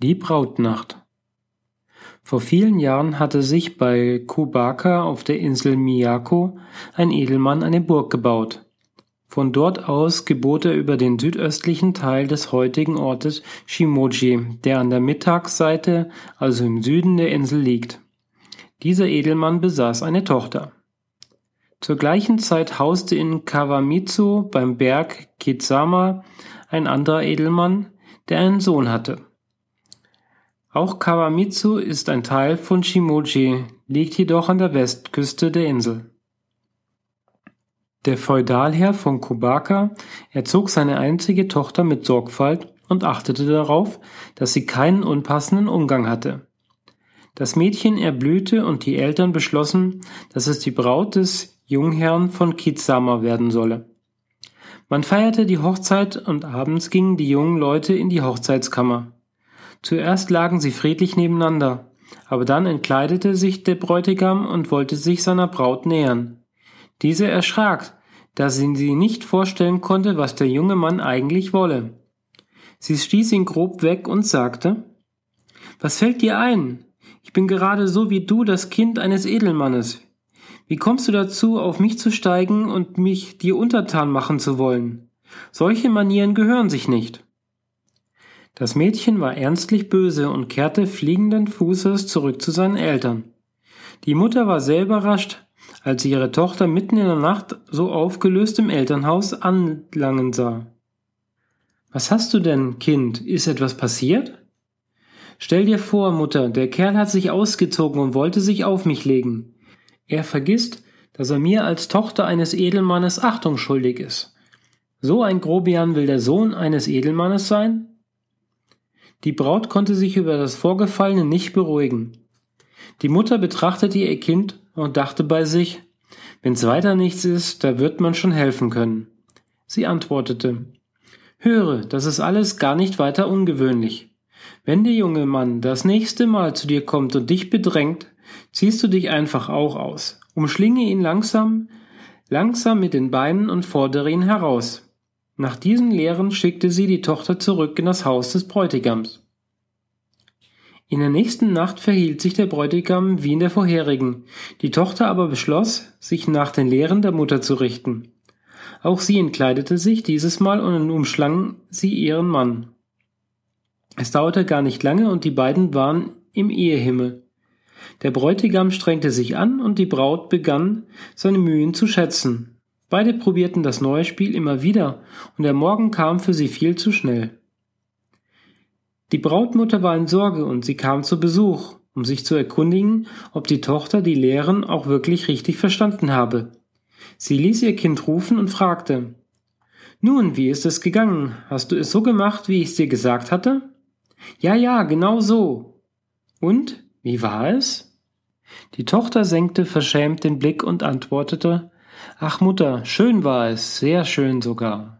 Die Brautnacht Vor vielen Jahren hatte sich bei Kubaka auf der Insel Miyako ein Edelmann eine Burg gebaut. Von dort aus gebot er über den südöstlichen Teil des heutigen Ortes Shimoji, der an der Mittagsseite, also im Süden der Insel liegt. Dieser Edelmann besaß eine Tochter. Zur gleichen Zeit hauste in Kawamitsu beim Berg Kizama ein anderer Edelmann, der einen Sohn hatte. Auch Kawamitsu ist ein Teil von Shimoji, liegt jedoch an der Westküste der Insel. Der Feudalherr von Kubaka erzog seine einzige Tochter mit Sorgfalt und achtete darauf, dass sie keinen unpassenden Umgang hatte. Das Mädchen erblühte und die Eltern beschlossen, dass es die Braut des Jungherrn von Kizama werden solle. Man feierte die Hochzeit und abends gingen die jungen Leute in die Hochzeitskammer. Zuerst lagen sie friedlich nebeneinander, aber dann entkleidete sich der Bräutigam und wollte sich seiner Braut nähern. Diese erschrak, da sie nicht vorstellen konnte, was der junge Mann eigentlich wolle. Sie stieß ihn grob weg und sagte Was fällt dir ein? Ich bin gerade so wie du das Kind eines Edelmannes. Wie kommst du dazu, auf mich zu steigen und mich dir untertan machen zu wollen? Solche Manieren gehören sich nicht. Das Mädchen war ernstlich böse und kehrte fliegenden Fußes zurück zu seinen Eltern. Die Mutter war sehr überrascht, als sie ihre Tochter mitten in der Nacht so aufgelöst im Elternhaus anlangen sah. Was hast du denn, Kind? Ist etwas passiert? Stell dir vor, Mutter, der Kerl hat sich ausgezogen und wollte sich auf mich legen. Er vergisst, dass er mir als Tochter eines Edelmannes Achtung schuldig ist. So ein Grobian will der Sohn eines Edelmannes sein? Die Braut konnte sich über das Vorgefallene nicht beruhigen. Die Mutter betrachtete ihr Kind und dachte bei sich, wenn's weiter nichts ist, da wird man schon helfen können. Sie antwortete, Höre, das ist alles gar nicht weiter ungewöhnlich. Wenn der junge Mann das nächste Mal zu dir kommt und dich bedrängt, ziehst du dich einfach auch aus. Umschlinge ihn langsam, langsam mit den Beinen und fordere ihn heraus. Nach diesen Lehren schickte sie die Tochter zurück in das Haus des Bräutigams. In der nächsten Nacht verhielt sich der Bräutigam wie in der vorherigen, die Tochter aber beschloss, sich nach den Lehren der Mutter zu richten. Auch sie entkleidete sich dieses Mal und umschlang sie ihren Mann. Es dauerte gar nicht lange und die beiden waren im Ehehimmel. Der Bräutigam strengte sich an und die Braut begann, seine Mühen zu schätzen. Beide probierten das neue Spiel immer wieder, und der Morgen kam für sie viel zu schnell. Die Brautmutter war in Sorge und sie kam zu Besuch, um sich zu erkundigen, ob die Tochter die Lehren auch wirklich richtig verstanden habe. Sie ließ ihr Kind rufen und fragte Nun, wie ist es gegangen? Hast du es so gemacht, wie ich es dir gesagt hatte? Ja, ja, genau so. Und wie war es? Die Tochter senkte verschämt den Blick und antwortete Ach Mutter, schön war es, sehr schön sogar.